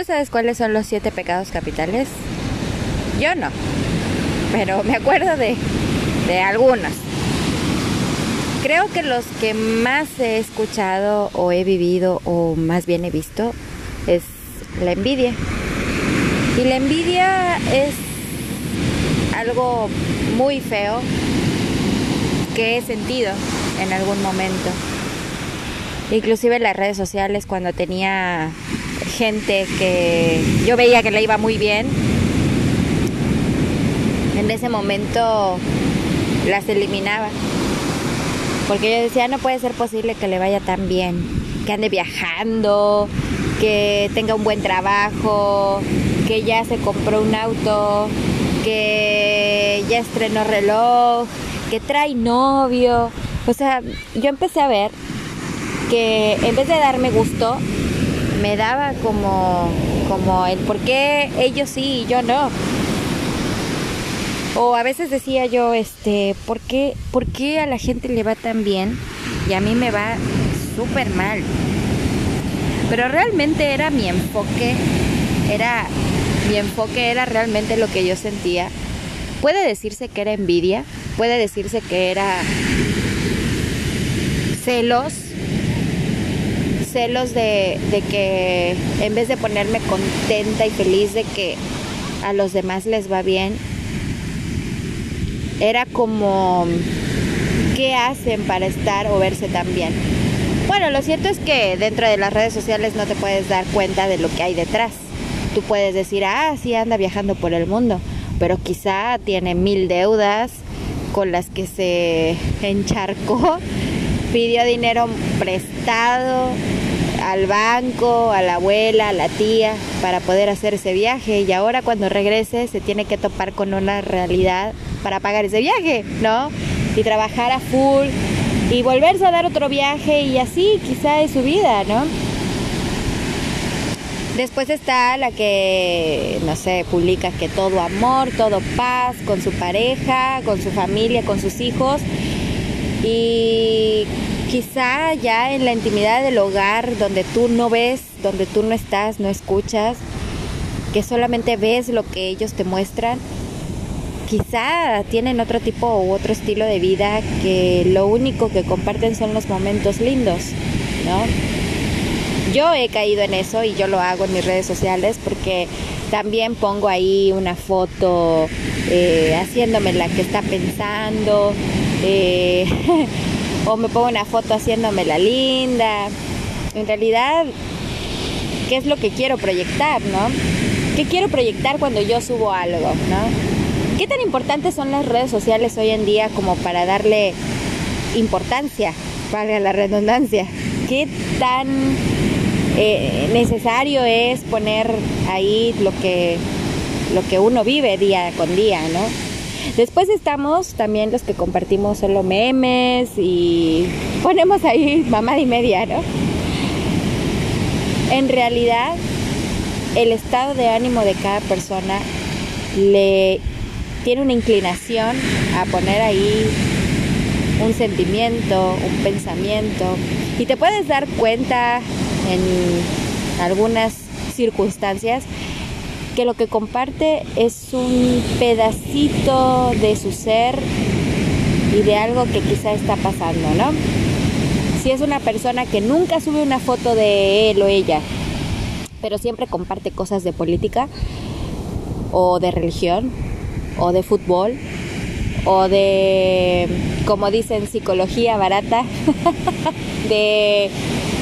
¿Tú sabes cuáles son los siete pecados capitales? Yo no, pero me acuerdo de, de algunos. Creo que los que más he escuchado o he vivido o más bien he visto es la envidia. Y la envidia es algo muy feo que he sentido en algún momento. Inclusive en las redes sociales cuando tenía gente que yo veía que le iba muy bien, en ese momento las eliminaba. Porque yo decía, no puede ser posible que le vaya tan bien, que ande viajando, que tenga un buen trabajo, que ya se compró un auto, que ya estrenó reloj, que trae novio. O sea, yo empecé a ver que en vez de darme gusto, me daba como, como el por qué ellos sí y yo no. O a veces decía yo, este, ¿por qué, ¿por qué a la gente le va tan bien y a mí me va súper mal? Pero realmente era mi enfoque, era mi enfoque era realmente lo que yo sentía. Puede decirse que era envidia, puede decirse que era celos, celos de, que en vez de ponerme contenta y feliz de que a los demás les va bien, era como, ¿qué hacen para estar o verse tan bien? Bueno, lo cierto es que dentro de las redes sociales no te puedes dar cuenta de lo que hay detrás. Tú puedes decir, ah, sí, anda viajando por el mundo, pero quizá tiene mil deudas con las que se encharcó, pidió dinero prestado al banco, a la abuela, a la tía, para poder hacer ese viaje. Y ahora cuando regrese se tiene que topar con una realidad para pagar ese viaje, ¿no? Y trabajar a full y volverse a dar otro viaje y así quizá es su vida, ¿no? Después está la que, no sé, publica que todo amor, todo paz con su pareja, con su familia, con sus hijos. Y quizá ya en la intimidad del hogar, donde tú no ves, donde tú no estás, no escuchas, que solamente ves lo que ellos te muestran, quizá tienen otro tipo u otro estilo de vida que lo único que comparten son los momentos lindos, ¿no? Yo he caído en eso y yo lo hago en mis redes sociales porque también pongo ahí una foto eh, haciéndome la que está pensando eh, o me pongo una foto haciéndome la linda. En realidad, ¿qué es lo que quiero proyectar, no? ¿Qué quiero proyectar cuando yo subo algo, no? ¿Qué tan importantes son las redes sociales hoy en día como para darle importancia, valga la redundancia? ¿Qué tan eh, necesario es poner ahí lo que, lo que uno vive día con día, ¿no? Después estamos también los que compartimos solo memes y ponemos ahí mamá y media, ¿no? En realidad, el estado de ánimo de cada persona le tiene una inclinación a poner ahí un sentimiento, un pensamiento. Y te puedes dar cuenta en algunas circunstancias que lo que comparte es un pedacito de su ser y de algo que quizá está pasando, ¿no? Si es una persona que nunca sube una foto de él o ella, pero siempre comparte cosas de política o de religión o de fútbol o de, como dicen, psicología barata, de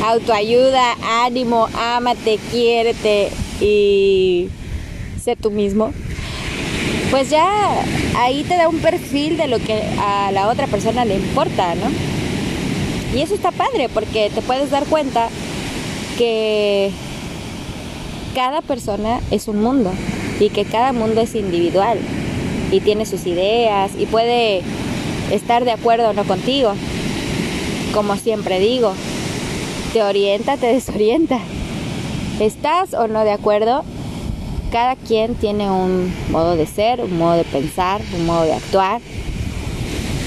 autoayuda, ánimo, ámate, quiérete y sé tú mismo, pues ya ahí te da un perfil de lo que a la otra persona le importa, ¿no? Y eso está padre porque te puedes dar cuenta que cada persona es un mundo y que cada mundo es individual y tiene sus ideas y puede estar de acuerdo o no contigo. Como siempre digo, te orienta, te desorienta. ¿Estás o no de acuerdo? Cada quien tiene un modo de ser, un modo de pensar, un modo de actuar.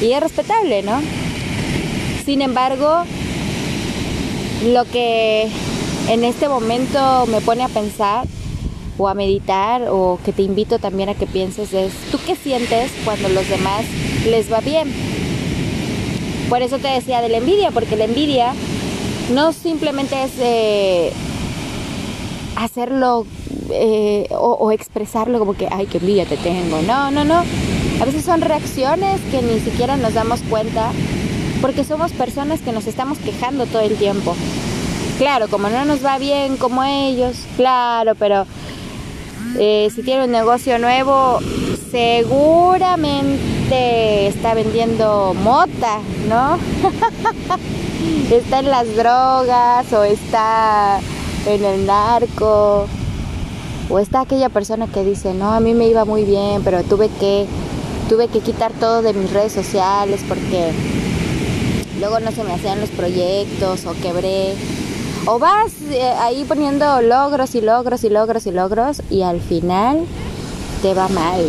Y es respetable, ¿no? Sin embargo, lo que en este momento me pone a pensar o a meditar o que te invito también a que pienses es, ¿tú qué sientes cuando los demás les va bien? Por eso te decía de la envidia, porque la envidia no simplemente es eh, hacerlo eh, o, expresarlo como que, ay, qué envidia te tengo. No, no, no. A veces son reacciones que ni siquiera nos damos cuenta porque somos personas que nos estamos quejando todo el tiempo. Claro, como no nos va bien como ellos, claro, pero eh, si tiene un negocio nuevo, seguramente está vendiendo mota, ¿no? está en las drogas o está en el narco. O está aquella persona que dice, no, a mí me iba muy bien, pero tuve que, tuve que quitar todo de mis redes sociales porque luego no se me hacían los proyectos o quebré. O vas eh, ahí poniendo logros y logros y logros y logros y al final te va mal,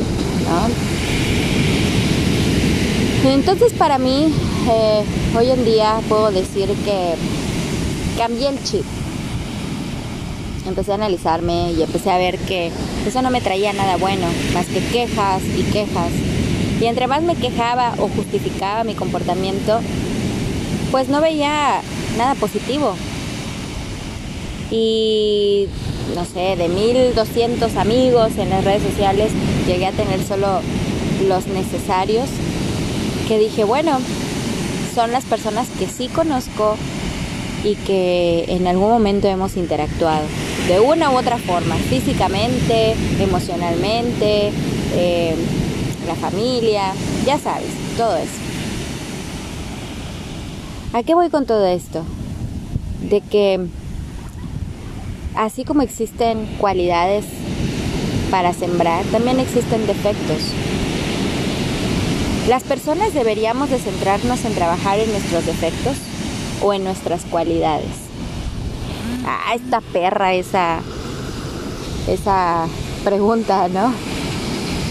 ¿no? Entonces para mí, eh, hoy en día puedo decir que cambié el chip. Empecé a analizarme y empecé a ver que eso no me traía nada bueno, más que quejas y quejas. Y entre más me quejaba o justificaba mi comportamiento, pues no veía nada positivo y no sé, de 1200 amigos en las redes sociales, llegué a tener solo los necesarios, que dije, bueno, son las personas que sí conozco y que en algún momento hemos interactuado, de una u otra forma, físicamente, emocionalmente, eh, la familia, ya sabes, todo eso. ¿A qué voy con todo esto? De que así como existen cualidades para sembrar, también existen defectos. Las personas deberíamos de centrarnos en trabajar en nuestros defectos o en nuestras cualidades. Ah, esta perra, esa, esa pregunta, ¿no?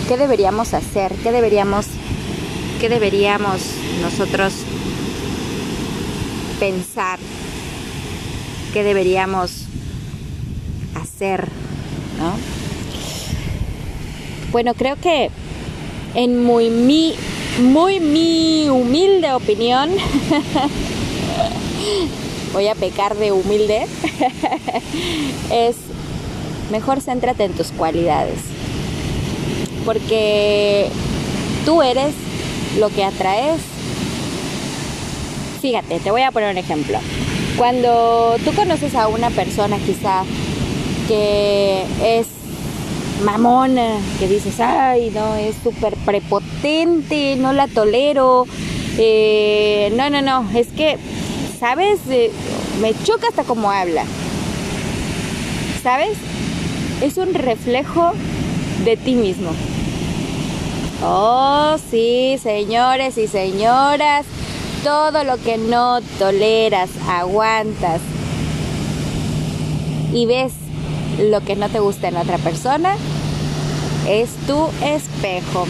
¿Qué deberíamos hacer? ¿Qué deberíamos, qué deberíamos nosotros pensar? ¿Qué deberíamos ¿no? Bueno, creo que en muy mi, muy mi humilde opinión, voy a pecar de humilde, es mejor céntrate en tus cualidades. Porque tú eres lo que atraes. Fíjate, te voy a poner un ejemplo. Cuando tú conoces a una persona quizá que es mamona, que dices, ay, no, es súper prepotente, no la tolero. Eh, no, no, no, es que, ¿sabes? Me choca hasta cómo habla. ¿Sabes? Es un reflejo de ti mismo. Oh, sí, señores y señoras, todo lo que no toleras, aguantas y ves lo que no te gusta en otra persona es tu espejo.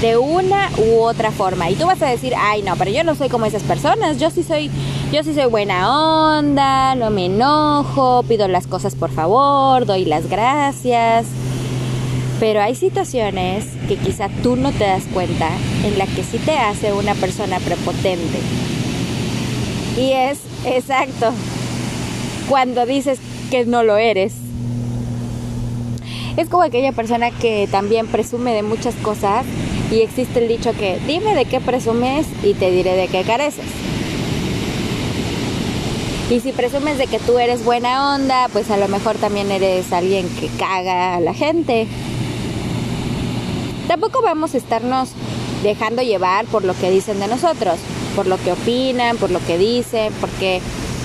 De una u otra forma. Y tú vas a decir, ay no, pero yo no soy como esas personas. Yo sí soy, yo sí soy buena onda, no me enojo, pido las cosas por favor, doy las gracias. Pero hay situaciones que quizá tú no te das cuenta en la que sí te hace una persona prepotente. Y es exacto. Cuando dices, que no lo eres. Es como aquella persona que también presume de muchas cosas y existe el dicho que dime de qué presumes y te diré de qué careces. Y si presumes de que tú eres buena onda, pues a lo mejor también eres alguien que caga a la gente. Tampoco vamos a estarnos dejando llevar por lo que dicen de nosotros, por lo que opinan, por lo que dicen, porque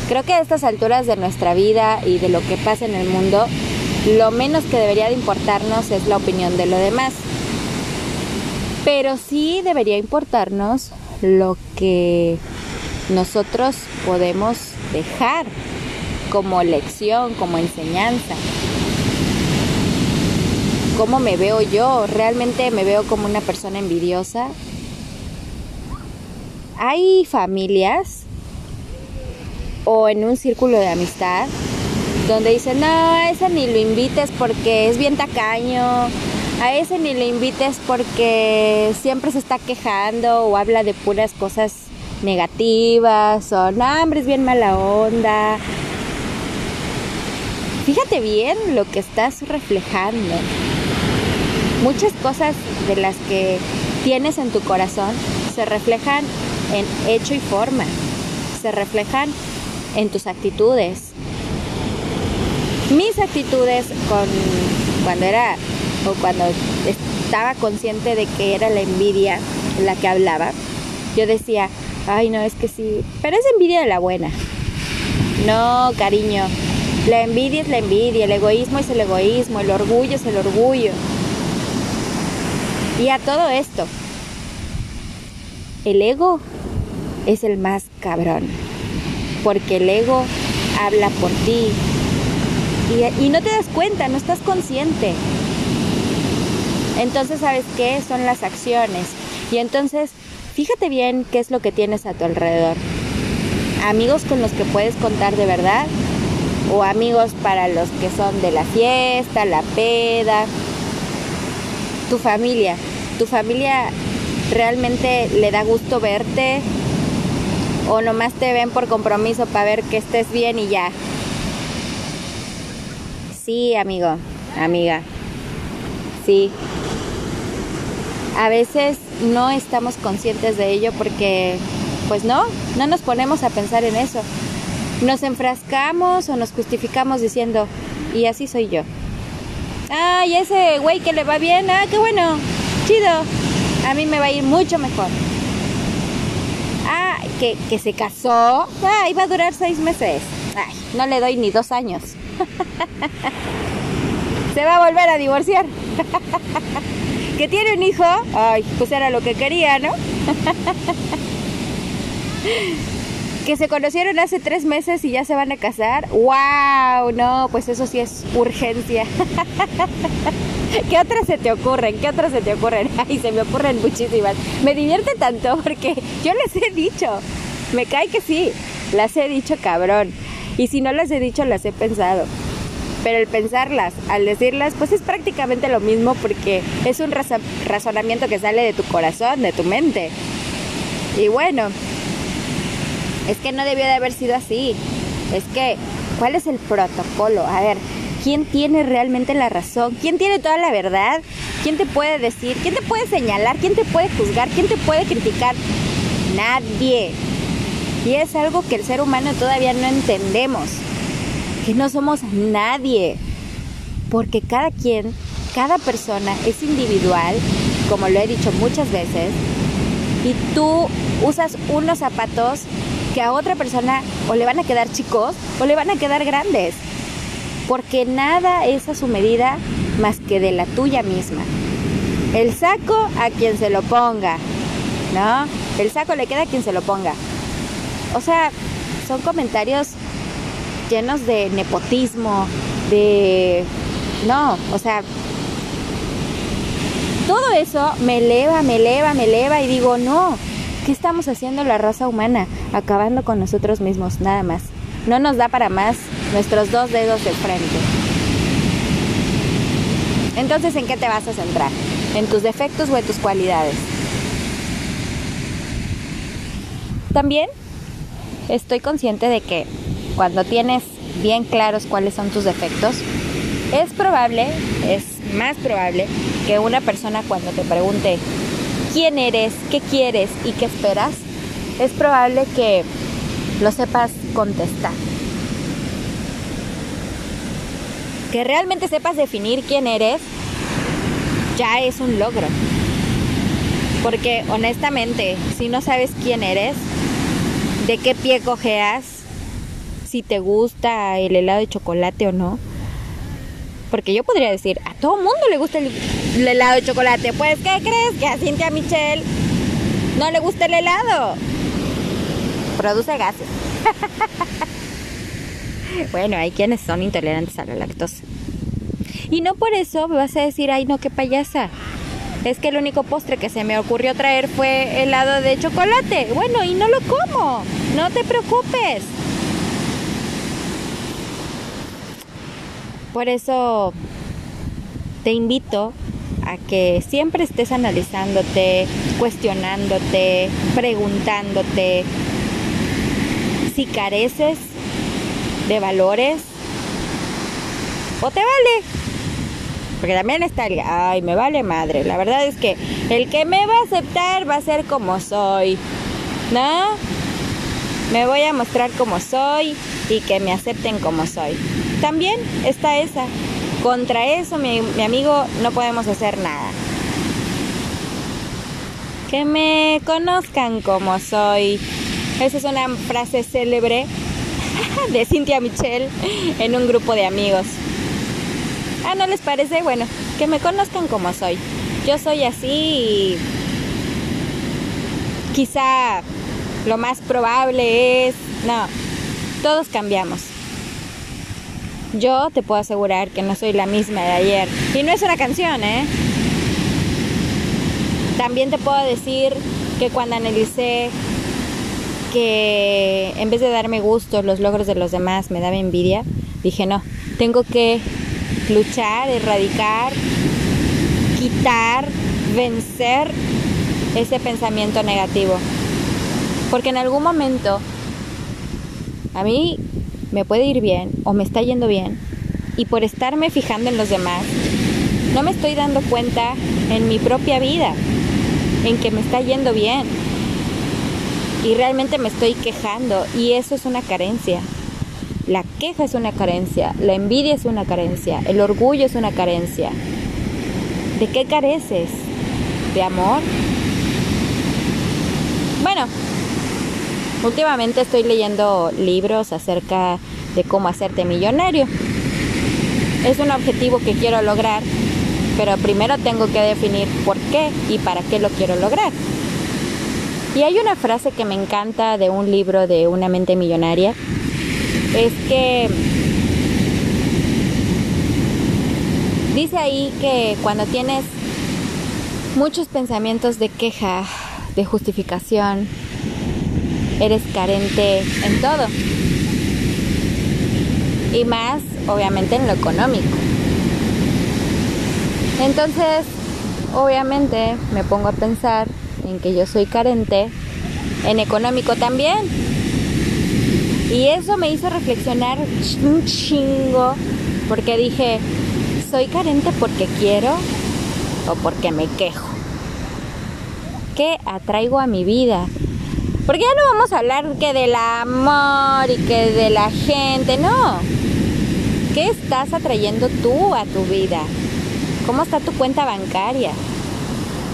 Creo que a estas alturas de nuestra vida y de lo que pasa en el mundo, lo menos que debería de importarnos es la opinión de lo demás. Pero sí debería importarnos lo que nosotros podemos dejar como lección, como enseñanza. ¿Cómo me veo yo? ¿Realmente me veo como una persona envidiosa? Hay familias o en un círculo de amistad donde dicen, no, a ese ni lo invites porque es bien tacaño, a ese ni lo invites porque siempre se está quejando o habla de puras cosas negativas o no, hombre, es bien mala onda. Fíjate bien lo que estás reflejando. Muchas cosas de las que tienes en tu corazón se reflejan en hecho y forma, se reflejan en tus actitudes. Mis actitudes con cuando era o cuando estaba consciente de que era la envidia la que hablaba, yo decía, ay no, es que sí, pero es envidia de la buena. No, cariño, la envidia es la envidia, el egoísmo es el egoísmo, el orgullo es el orgullo. Y a todo esto, el ego es el más cabrón, porque el ego habla por ti y, no te das cuenta, no estás consciente. Entonces, ¿sabes qué? Son las acciones. Y entonces, fíjate bien qué es lo que tienes a tu alrededor. Amigos con los que puedes contar de verdad o amigos para los que son de la fiesta, la peda, tu familia. Tu familia realmente le da gusto verte o nomás te ven por compromiso para ver que estés bien y ya. Sí, amigo, amiga. Sí. A veces no estamos conscientes de ello porque, pues no, no nos ponemos a pensar en eso. Nos enfrascamos o nos justificamos diciendo, y así soy yo. Ah, y ese güey que le va bien, ah, qué bueno, chido. A mí me va a ir mucho mejor. Ah, que, que se casó, ah, iba a durar seis meses. Ay, no le doy ni dos años. se va a volver a divorciar. que tiene un hijo, ay, pues era lo que quería, ¿no? que se conocieron hace tres meses y ya se van a casar. ¡Wow! No, pues eso sí es urgencia. ¿Qué otras se te ocurren? ¿Qué otras se te ocurren? Ay, se me ocurren muchísimas. Me divierte tanto porque yo les he dicho. Me cae que sí. Las he dicho cabrón. Y si no las he dicho, las he pensado. Pero el pensarlas, al decirlas, pues es prácticamente lo mismo porque es un razonamiento que sale de tu corazón, de tu mente. Y bueno, es que no debió de haber sido así. Es que, ¿cuál es el protocolo? A ver, ¿quién tiene realmente la razón? ¿Quién tiene toda la verdad? ¿Quién te puede decir? ¿Quién te puede señalar? ¿Quién te puede juzgar? ¿Quién te puede criticar? Nadie. Y es algo que el ser humano todavía no entendemos. Que no somos nadie. Porque cada quien, cada persona es individual, como lo he dicho muchas veces, y tú usas unos zapatos que a otra persona o le van a quedar chicos o le van a quedar grandes. Porque nada es a su medida más que de la tuya misma. El saco a quien se lo ponga, ¿no? El saco le queda a quien se lo ponga. O sea, son comentarios llenos de nepotismo, de... No, o sea, todo eso me eleva, me eleva, me eleva y digo, no, ¿Qué estamos haciendo la raza humana? Acabando con nosotros mismos, nada más. No nos da para más nuestros dos dedos de frente. Entonces, ¿en qué te vas a centrar? ¿En tus defectos o en tus cualidades? También estoy consciente de que cuando tienes bien claros cuáles son tus defectos, es probable, es más probable que una persona cuando te pregunte quién eres, qué quieres y qué esperas, es probable que lo sepas contestar. Que realmente sepas definir quién eres, ya es un logro. Porque honestamente, si no sabes quién eres, de qué pie cojeas, si te gusta el helado de chocolate o no, porque yo podría decir, a todo mundo le gusta el, helado de chocolate. Pues, ¿qué crees? Que a Cintia Michelle no le gusta el helado. Produce gases. bueno, hay quienes son intolerantes a la lactosa. Y no por eso me vas a decir, ay, no, qué payasa. Es que el único postre que se me ocurrió traer fue helado de chocolate. Bueno, y no lo como. No te preocupes. Por eso te invito a que siempre estés analizándote, cuestionándote, preguntándote si careces de valores o te vale. Porque también está ay, me vale madre. La verdad es que el que me va a aceptar va a ser como soy. ¿No? Me voy a mostrar como soy y que me acepten como soy. También está esa. Contra eso, mi, mi amigo, no podemos hacer nada. Que me conozcan como soy. Esa es una frase célebre de Cynthia Michelle en un grupo de amigos. Ah, ¿no les parece? Bueno, que me conozcan como soy. Yo soy así y quizá lo más probable es... No, todos cambiamos. Yo te puedo asegurar que no soy la misma de ayer. Y no es una canción, ¿eh? También te puedo decir que cuando analicé que en vez de darme gusto los logros de los demás me daba envidia, dije no, tengo que luchar, erradicar, quitar, vencer ese pensamiento negativo. Porque en algún momento a mí me puede ir bien o me está yendo bien y por estarme fijando en los demás, no me estoy dando cuenta en mi propia vida, en que me está yendo bien. Y realmente me estoy quejando y eso es una carencia. La queja es una carencia, la envidia es una carencia, el orgullo es una carencia. ¿De qué careces? ¿De amor? Bueno, últimamente estoy leyendo libros acerca de cómo hacerte millonario. Es un objetivo que quiero lograr, pero primero tengo que definir por qué y para qué lo quiero lograr. Y hay una frase que me encanta de un libro de una mente millonaria es que dice ahí que cuando tienes muchos pensamientos de queja, de justificación, eres carente en todo. Y más, obviamente, en lo económico. Entonces, obviamente, me pongo a pensar en que yo soy carente en económico también y eso me hizo reflexionar un chingo, porque dije, ¿soy carente porque quiero o porque me quejo? ¿Qué atraigo a mi vida? Porque ya no vamos a hablar que del amor y que de la gente, no. ¿Qué estás atrayendo tú a tu vida? ¿Cómo está tu cuenta bancaria?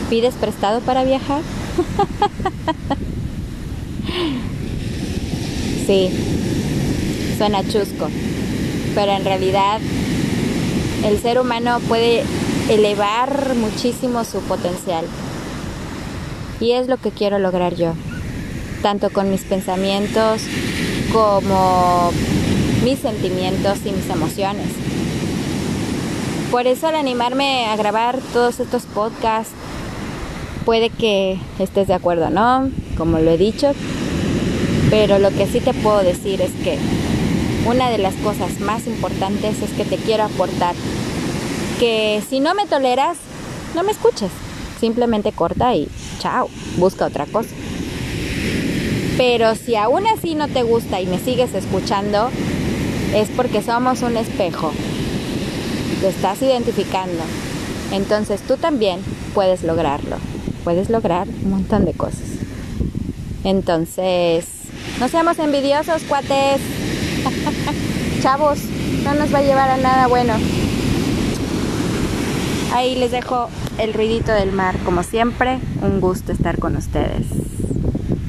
¿Pides prestado para viajar? Sí, suena chusco, pero en realidad el ser humano puede elevar muchísimo su potencial. Y es lo que quiero lograr yo, tanto con mis pensamientos como mis sentimientos y mis emociones. Por eso al animarme a grabar todos estos podcasts, puede que estés de acuerdo, ¿no? Como lo he dicho, pero lo que sí te puedo decir es que una de las cosas más importantes es que te quiero aportar que si no me toleras, no me escuches. Simplemente corta y chao, busca otra cosa. Pero si aún así no te gusta y me sigues escuchando, es porque somos un espejo. Te estás identificando. Entonces tú también puedes lograrlo. Puedes lograr un montón de cosas. Entonces, no seamos envidiosos, cuates. Chavos, no nos va a llevar a nada bueno. Ahí les dejo el ruidito del mar. Como siempre, un gusto estar con ustedes.